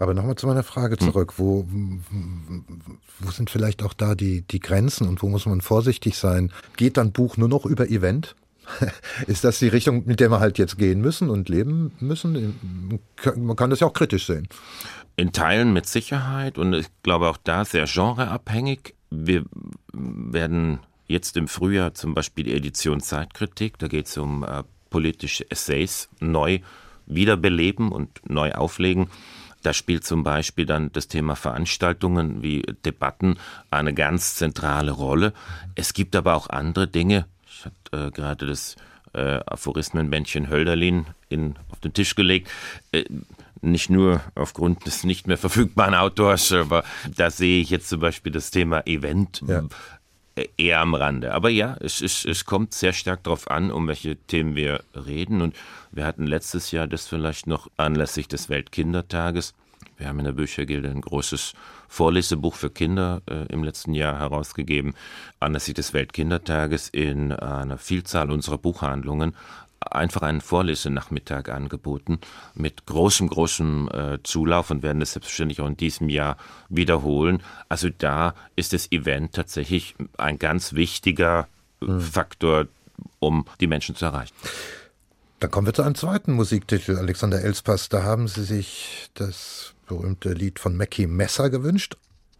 [SPEAKER 2] Aber nochmal zu meiner Frage hm. zurück. Hm. Wo, wo sind vielleicht auch da die, die Grenzen und wo muss man vorsichtig sein? Geht dann Buch nur noch über Event? Ist das die Richtung, mit der wir halt jetzt gehen müssen und leben müssen? Man kann das ja auch kritisch sehen.
[SPEAKER 3] In Teilen mit Sicherheit und ich glaube auch da sehr genreabhängig. Wir werden jetzt im Frühjahr zum Beispiel die Edition Zeitkritik, da geht es um äh, politische Essays neu wiederbeleben und neu auflegen. Da spielt zum Beispiel dann das Thema Veranstaltungen wie Debatten eine ganz zentrale Rolle. Es gibt aber auch andere Dinge, ich hatte äh, gerade das äh, Aphorismenbändchen Hölderlin in, auf den Tisch gelegt. Äh, nicht nur aufgrund des nicht mehr verfügbaren Autors, aber da sehe ich jetzt zum Beispiel das Thema Event ja. Äh, eher am Rande. Aber ja, es, es, es kommt sehr stark darauf an, um welche Themen wir reden. Und wir hatten letztes Jahr das vielleicht noch anlässlich des Weltkindertages wir haben in der Büchergilde ein großes Vorlesebuch für Kinder äh, im letzten Jahr herausgegeben, anlässlich des Weltkindertages in einer Vielzahl unserer Buchhandlungen einfach einen Vorlesenachmittag angeboten mit großem, großem äh, Zulauf und werden das selbstverständlich auch in diesem Jahr wiederholen. Also da ist das Event tatsächlich ein ganz wichtiger mhm. Faktor, um die Menschen zu erreichen.
[SPEAKER 2] Dann kommen wir zu einem zweiten Musiktitel, Alexander Elspass. Da haben Sie sich das berühmte Lied von Mackie Messer gewünscht,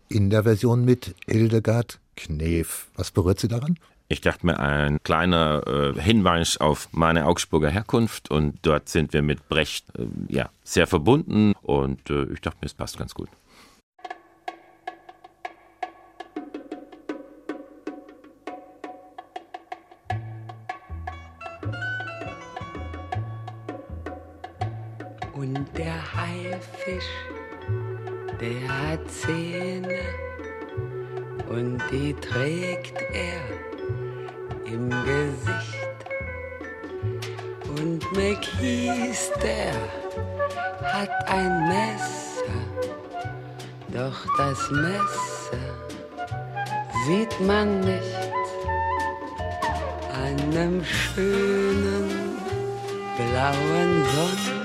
[SPEAKER 2] in der Version mit Hildegard Knef. Was berührt Sie daran?
[SPEAKER 3] Ich dachte mir, ein kleiner äh, Hinweis auf meine Augsburger Herkunft und dort sind wir mit Brecht äh, ja, sehr verbunden und äh, ich dachte mir, es passt ganz gut.
[SPEAKER 4] Und der Haifisch der hat Zähne. Und die trägt er im Gesicht. Und McKees, der hat ein Messer, doch das Messer sieht man nicht an einem schönen blauen Sonntag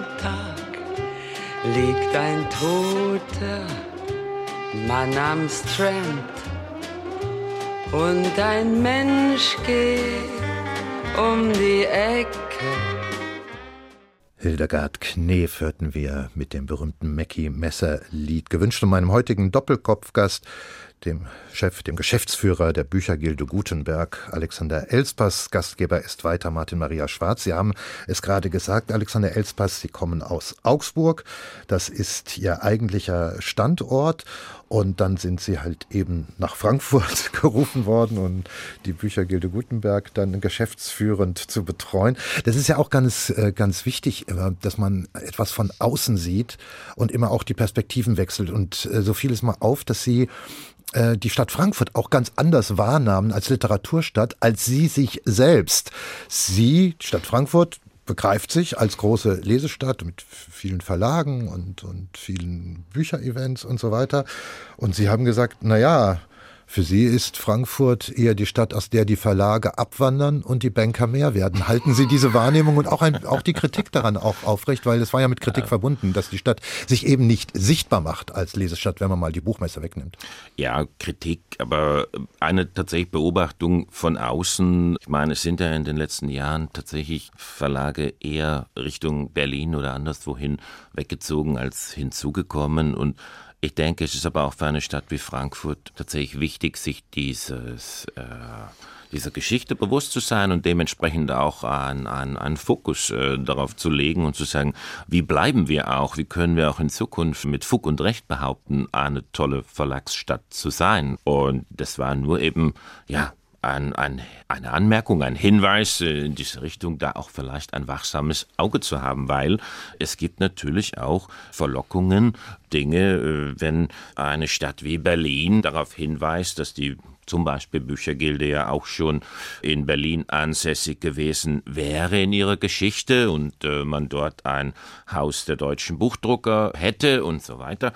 [SPEAKER 4] liegt ein toter Mann am Strand und ein Mensch geht um die Ecke.
[SPEAKER 2] Hildegard Knef hörten wir mit dem berühmten Mackie Messer Lied, gewünscht von meinem heutigen Doppelkopfgast, dem Chef, dem Geschäftsführer der Büchergilde Gutenberg, Alexander Elspass. Gastgeber ist weiter Martin Maria Schwarz. Sie haben es gerade gesagt, Alexander Elspass, Sie kommen aus Augsburg. Das ist Ihr eigentlicher Standort. Und dann sind Sie halt eben nach Frankfurt gerufen worden und die Büchergilde Gutenberg dann geschäftsführend zu betreuen. Das ist ja auch ganz, äh, ganz wichtig, dass man etwas von außen sieht und immer auch die Perspektiven wechselt. Und äh, so fiel es mal auf, dass Sie äh, die Stadt Frankfurt auch ganz anders wahrnahmen als Literaturstadt, als sie sich selbst. Sie, die Stadt Frankfurt, begreift sich als große Lesestadt mit vielen Verlagen und, und vielen Bücherevents und so weiter. Und sie haben gesagt, na ja, Für Sie ist Frankfurt eher die Stadt, aus der die Verlage abwandern und die Banker mehr werden. Halten Sie diese Wahrnehmung und auch, ein, auch die Kritik daran auch aufrecht, weil es war ja mit Kritik ja. verbunden, dass die Stadt sich eben nicht sichtbar macht als Lesestadt, wenn man mal die Buchmesse wegnimmt.
[SPEAKER 3] Ja, Kritik, aber eine tatsächlich Beobachtung von außen. Ich meine, es sind ja in den letzten Jahren tatsächlich Verlage eher Richtung Berlin oder anderswohin weggezogen als hinzugekommen und ich denke, es ist aber auch für eine Stadt wie Frankfurt tatsächlich wichtig, sich dieses, äh, dieser Geschichte bewusst zu sein und dementsprechend auch einen ein Fokus äh, darauf zu legen und zu sagen, wie bleiben wir auch, wie können wir auch in Zukunft mit Fug und Recht behaupten, eine tolle Verlagsstadt zu sein. Und das war nur eben, ja, ein, ein, eine Anmerkung, ein Hinweis äh, in diese Richtung, da auch vielleicht ein wachsames Auge zu haben, weil es gibt natürlich auch Verlockungen, Dinge, äh, wenn eine Stadt wie Berlin darauf hinweist, dass die zum Beispiel Büchergilde ja auch schon in Berlin ansässig gewesen wäre in ihrer Geschichte und äh, man dort ein Haus der deutschen Buchdrucker hätte und so weiter.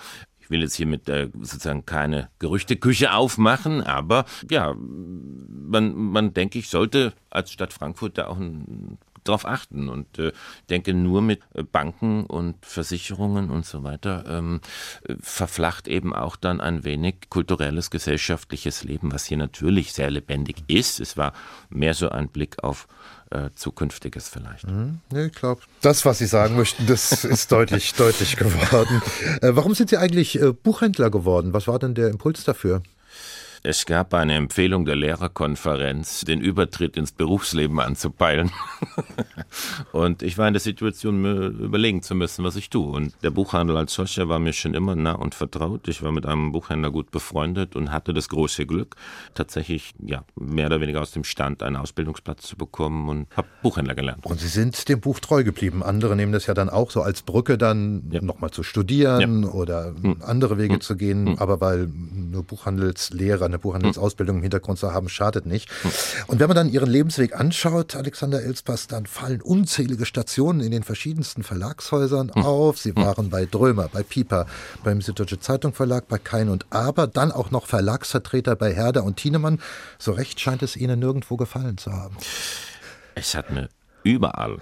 [SPEAKER 3] Ich will jetzt hiermit äh, sozusagen keine Gerüchteküche aufmachen, aber ja, man, man denke ich, sollte als Stadt Frankfurt da auch ein darauf achten und äh, denke nur mit äh, Banken und Versicherungen und so weiter ähm, äh, verflacht eben auch dann ein wenig kulturelles, gesellschaftliches Leben, was hier natürlich sehr lebendig ist. Es war mehr so ein Blick auf äh, Zukünftiges vielleicht. Mhm.
[SPEAKER 2] ich glaube, das, was Sie sagen möchten, das ist deutlich, deutlich geworden. Warum sind Sie eigentlich Buchhändler geworden? Was war denn der Impuls dafür?
[SPEAKER 3] Es gab eine Empfehlung der Lehrerkonferenz, den Übertritt ins Berufsleben anzupeilen. und ich war in der Situation, mir überlegen zu müssen, was ich tue. Und der Buchhandel als solcher war mir schon immer nah und vertraut. Ich war mit einem Buchhändler gut befreundet und hatte das große Glück, tatsächlich ja, mehr oder weniger aus dem Stand einen Ausbildungsplatz zu bekommen und habe Buchhändler gelernt.
[SPEAKER 2] Und Sie sind dem Buch treu geblieben. Andere nehmen das ja dann auch so als Brücke, dann ja. nochmal zu studieren ja. oder hm. andere Wege hm. zu gehen. Hm. Aber weil nur Buchhandelslehrer eine Buchhandelsausbildung im Hintergrund zu haben, schadet nicht. Und wenn man dann Ihren Lebensweg anschaut, Alexander Elspass, dann fallen unzählige Stationen in den verschiedensten Verlagshäusern hm. auf. Sie hm. waren bei Drömer, bei Pieper, beim Süddeutsche Zeitung Verlag, bei Kein und Aber, dann auch noch Verlagsvertreter bei Herder und Thienemann. So recht scheint es Ihnen nirgendwo gefallen zu haben.
[SPEAKER 3] Es hat mir überall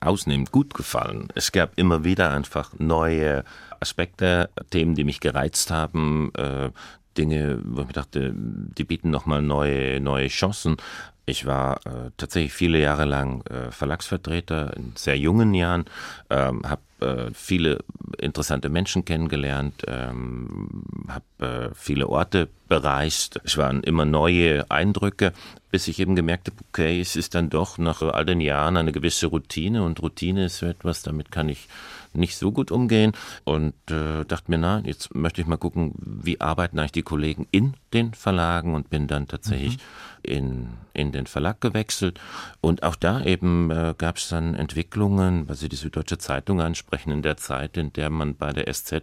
[SPEAKER 3] ausnehmend gut gefallen. Es gab immer wieder einfach neue Aspekte, Themen, die mich gereizt haben, äh, Dinge, wo ich dachte, die bieten nochmal neue, neue Chancen. Ich war äh, tatsächlich viele Jahre lang äh, Verlagsvertreter in sehr jungen Jahren, ähm, habe äh, viele interessante Menschen kennengelernt, ähm, habe äh, viele Orte bereist. Es waren immer neue Eindrücke, bis ich eben gemerkt habe, okay, es ist dann doch nach all den Jahren eine gewisse Routine und Routine ist so etwas, damit kann ich nicht so gut umgehen und äh, dachte mir, na, jetzt möchte ich mal gucken, wie arbeiten eigentlich die Kollegen in den Verlagen und bin dann tatsächlich mhm. in, in den Verlag gewechselt. Und auch da eben äh, gab es dann Entwicklungen, weil Sie die Süddeutsche Zeitung ansprechen, in der Zeit, in der man bei der SZ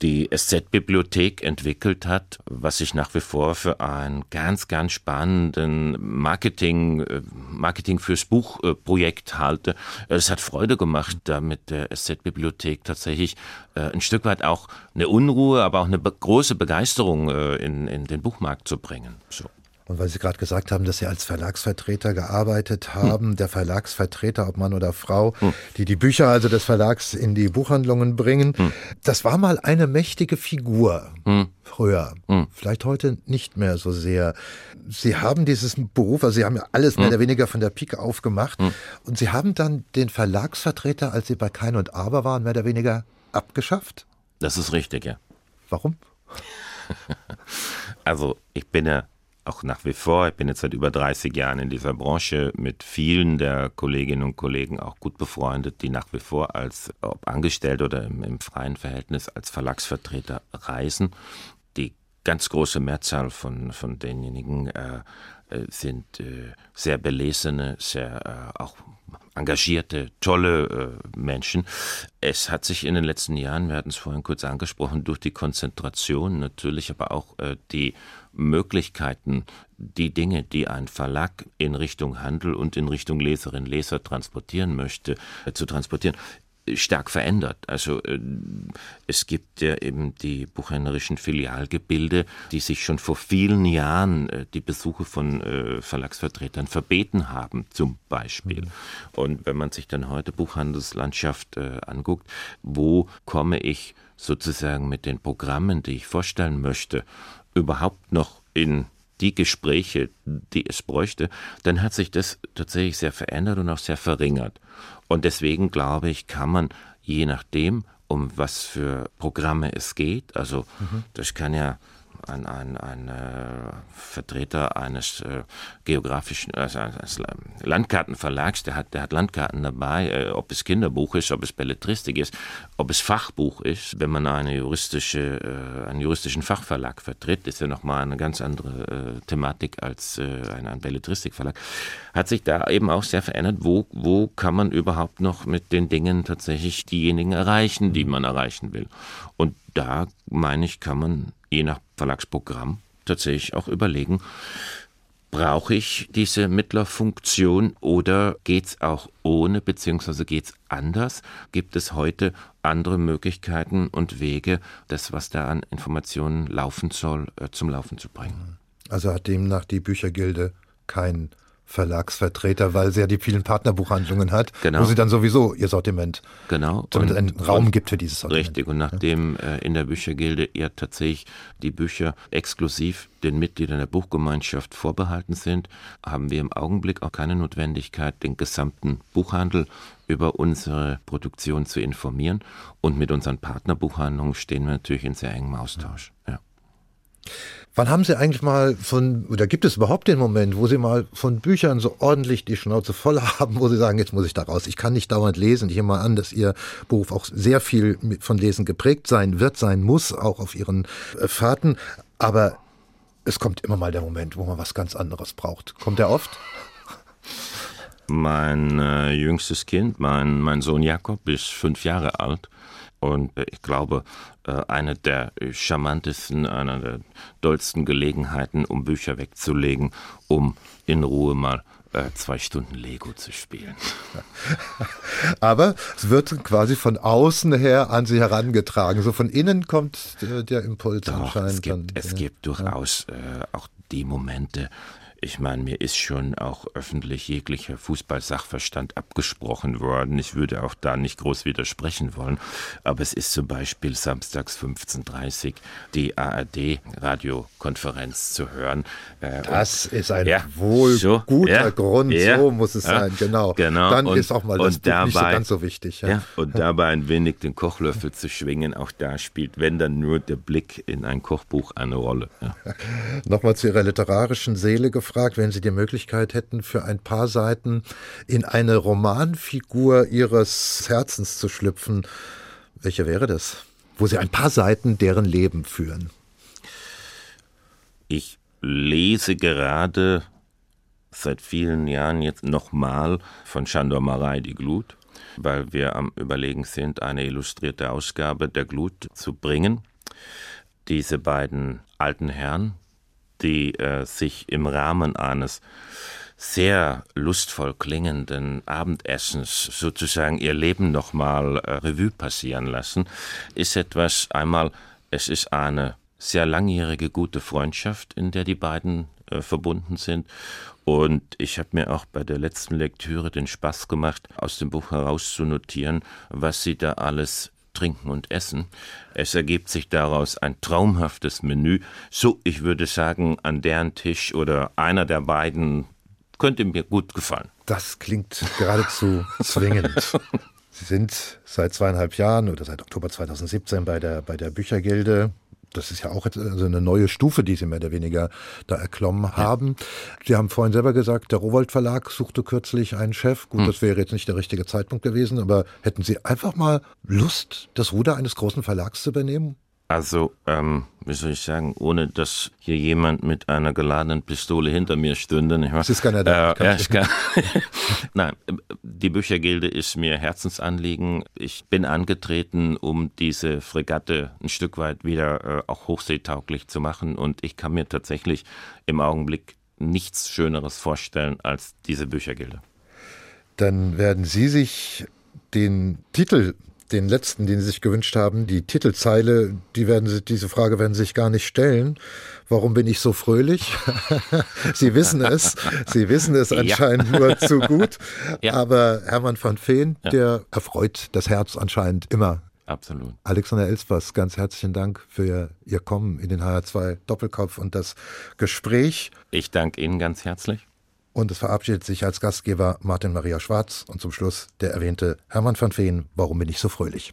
[SPEAKER 3] die SZ-Bibliothek entwickelt hat, was ich nach wie vor für einen ganz, ganz spannenden Marketing, äh, Marketing fürs Buch-Projekt halte. Es hat Freude gemacht, da mit der SZ-Bibliothek tatsächlich äh, ein Stück weit auch eine Unruhe, aber auch eine große Begeisterung äh, in, in den Buchmarkt zu bringen. So.
[SPEAKER 2] Und weil Sie gerade gesagt haben, dass Sie als Verlagsvertreter gearbeitet haben, hm. der Verlagsvertreter, ob Mann oder Frau, hm. die die Bücher also des Verlags in die Buchhandlungen bringen, hm. das war mal eine mächtige Figur hm. früher. Hm. Vielleicht heute nicht mehr so sehr. Sie haben dieses Beruf, also Sie haben ja alles mehr hm. oder weniger von der Pike aufgemacht und Sie haben dann den Verlagsvertreter, als Sie bei Kein und Aber waren, mehr oder weniger abgeschafft?
[SPEAKER 3] Das ist richtig, ja.
[SPEAKER 2] Warum?
[SPEAKER 3] also ich bin ja auch nach wie vor, ich bin jetzt seit über 30 Jahren in dieser Branche mit vielen der Kolleginnen und Kollegen auch gut befreundet, die nach wie vor als, ob angestellt oder im, im freien Verhältnis als Verlagsvertreter reisen. Die ganz große Mehrzahl von, von denjenigen äh, äh sind äh, sehr belesene, sehr äh, auch engagierte, tolle äh, Menschen. Es hat sich in den letzten Jahren, wir hatten es vorhin kurz angesprochen, durch die Konzentration natürlich, aber auch äh, die Möglichkeiten, die Dinge, die ein Verlag in Richtung Handel und in Richtung Leserin, Leser transportieren möchte, äh, zu transportieren, stark verändert. Also äh, es gibt ja eben die buchhändlerischen Filialgebilde, die sich schon vor vielen Jahren äh, die Besuche von äh, Verlagsvertretern verbeten haben, zum Beispiel. Mhm. Und wenn man sich dann heute Buchhandelslandschaft anguckt, wo komme ich sozusagen mit den Programmen, die ich vorstellen möchte, überhaupt noch in die Gespräche, die es bräuchte, dann hat sich das tatsächlich sehr verändert und auch sehr verringert. Und deswegen glaube ich, kann man je nachdem, um was für Programme es geht, also mhm. das kann ja ein, ein, ein äh, Vertreter eines äh, geografischen, also eines Landkartenverlags, der hat, der hat Landkarten dabei, äh, ob es Kinderbuch ist, ob es Belletristik ist, ob es Fachbuch ist. Wenn man eine juristische, äh, einen juristischen Fachverlag vertritt, ist ja nochmal eine ganz andere Thematik als ein, ein Belletristikverlag. Hat sich da eben auch sehr verändert. Wo, wo kann man überhaupt noch mit den Dingen tatsächlich diejenigen erreichen, die man erreichen will? Und da, meine ich, kann man je nach Verlagsprogramm tatsächlich auch überlegen, brauche ich diese Mittlerfunktion oder geht es auch ohne, beziehungsweise geht es anders? Gibt es heute andere Möglichkeiten und Wege, das, was da an Informationen laufen soll, äh, zum Laufen zu bringen?
[SPEAKER 2] Also hat demnach die Büchergilde keinen Verlagsvertreter, weil sie ja die vielen Partnerbuchhandlungen hat, genau. wo sie dann sowieso ihr Sortiment
[SPEAKER 3] genau.
[SPEAKER 2] zumindest einen Raum gibt für dieses
[SPEAKER 3] Sortiment. Richtig, und nachdem ja. äh, in der Büchergilde ja tatsächlich die Bücher exklusiv den Mitgliedern der Buchgemeinschaft vorbehalten sind, haben wir im Augenblick auch keine Notwendigkeit, den gesamten Buchhandel über unsere Produktion zu informieren. Und mit unseren Partnerbuchhandlungen stehen wir natürlich in sehr engem Austausch. Ja.
[SPEAKER 2] Wann haben Sie eigentlich mal von, oder gibt es überhaupt den Moment, wo Sie mal von Büchern so ordentlich die Schnauze voll haben, wo Sie sagen, jetzt muss ich da raus. Ich kann nicht dauernd lesen. Ich nehme mal an, dass Ihr Beruf auch sehr viel von Lesen geprägt sein wird, sein muss, auch auf Ihren äh, Fahrten. Aber es kommt immer mal der Moment, wo man was ganz anderes braucht. Kommt der oft?
[SPEAKER 3] Mein äh, jüngstes Kind, mein, mein Sohn Jakob, ist fünf Jahre alt. Und äh, ich glaube, äh, eine der charmantesten, einer der dollsten Gelegenheiten, um Bücher wegzulegen, um in Ruhe mal äh, zwei Stunden Lego zu spielen.
[SPEAKER 2] Aber es wird quasi von außen her an sie herangetragen. So von innen kommt der Impuls
[SPEAKER 3] Doch,
[SPEAKER 2] anscheinend.
[SPEAKER 3] Es gibt, dann, es gibt durchaus äh, auch die Momente, ich meine, mir ist schon auch öffentlich jeglicher Fußballsachverstand abgesprochen worden. Ich würde auch da nicht groß widersprechen wollen. Aber es ist zum Beispiel samstags 15.30 Uhr die ARD-Radiokonferenz zu hören.
[SPEAKER 2] Äh, das ist ein ja, wohl so, guter ja, Grund. Ja, so muss es sein, genau.
[SPEAKER 3] genau.
[SPEAKER 2] Dann und, ist auch mal das dabei, nicht so ganz so wichtig.
[SPEAKER 3] Und dabei ein wenig den Kochlöffel zu schwingen, auch da spielt, wenn dann nur der Blick in ein Kochbuch eine Rolle.
[SPEAKER 2] Nochmal zu Ihrer literarischen Seele gefragt gefragt, wenn Sie die Möglichkeit hätten, für ein paar Seiten in eine Romanfigur Ihres Herzens zu schlüpfen. Welche wäre das? Wo Sie ein paar Seiten deren Leben führen.
[SPEAKER 3] Ich lese gerade seit vielen Jahren jetzt nochmal von Chandor Marai die Glut, weil wir am Überlegen sind, eine illustrierte Ausgabe der Glut zu bringen. Diese beiden alten Herren, die äh, sich im Rahmen eines sehr lustvoll klingenden Abendessens sozusagen ihr Leben nochmal äh, Revue passieren lassen, ist etwas einmal, es ist eine sehr langjährige gute Freundschaft, in der die beiden äh, verbunden sind. Und ich habe mir auch bei der letzten Lektüre den Spaß gemacht, aus dem Buch herauszunotieren, was sie da alles Trinken und Essen. Es ergibt sich daraus ein traumhaftes Menü. So, ich würde sagen, an deren Tisch oder einer der beiden könnte mir gut gefallen.
[SPEAKER 2] Das klingt geradezu zwingend. Sie sind seit zweieinhalb Jahren oder seit Oktober 2017 bei der, bei der Büchergilde das ist ja auch also eine neue Stufe, die Sie mehr oder weniger da erklommen haben. Ja. Sie haben vorhin selber gesagt, der Rowold Verlag suchte kürzlich einen Chef. Gut, hm. das wäre jetzt nicht der richtige Zeitpunkt gewesen, aber hätten Sie einfach mal Lust, das Ruder eines großen Verlags zu übernehmen?
[SPEAKER 3] Also, ähm, wie soll ich sagen, ohne dass hier jemand mit einer geladenen Pistole hinter mir stünde. Nicht wahr? Das
[SPEAKER 2] ist keiner da.
[SPEAKER 3] Äh, ja, ich kann. Nein, die Büchergilde ist mir Herzensanliegen. Ich bin angetreten, um diese Fregatte ein Stück weit wieder äh, auch hochseetauglich zu machen. Und ich kann mir tatsächlich im Augenblick nichts Schöneres vorstellen als diese Büchergilde.
[SPEAKER 2] Dann werden Sie sich den Titel den letzten, den Sie sich gewünscht haben, die Titelzeile, die werden Sie, diese Frage werden Sie sich gar nicht stellen. Warum bin ich so fröhlich? Sie wissen es. Sie wissen es anscheinend ja. nur zu gut. Ja. Aber Hermann van Feen, ja. der erfreut das Herz anscheinend immer.
[SPEAKER 3] Absolut.
[SPEAKER 2] Alexander Elspers, ganz herzlichen Dank für Ihr Kommen in den HR2 Doppelkopf und das Gespräch.
[SPEAKER 3] Ich danke Ihnen ganz herzlich.
[SPEAKER 2] Und es verabschiedet sich als Gastgeber Martin Maria Schwarz und zum Schluss der erwähnte Hermann van Feen. Warum bin ich so fröhlich?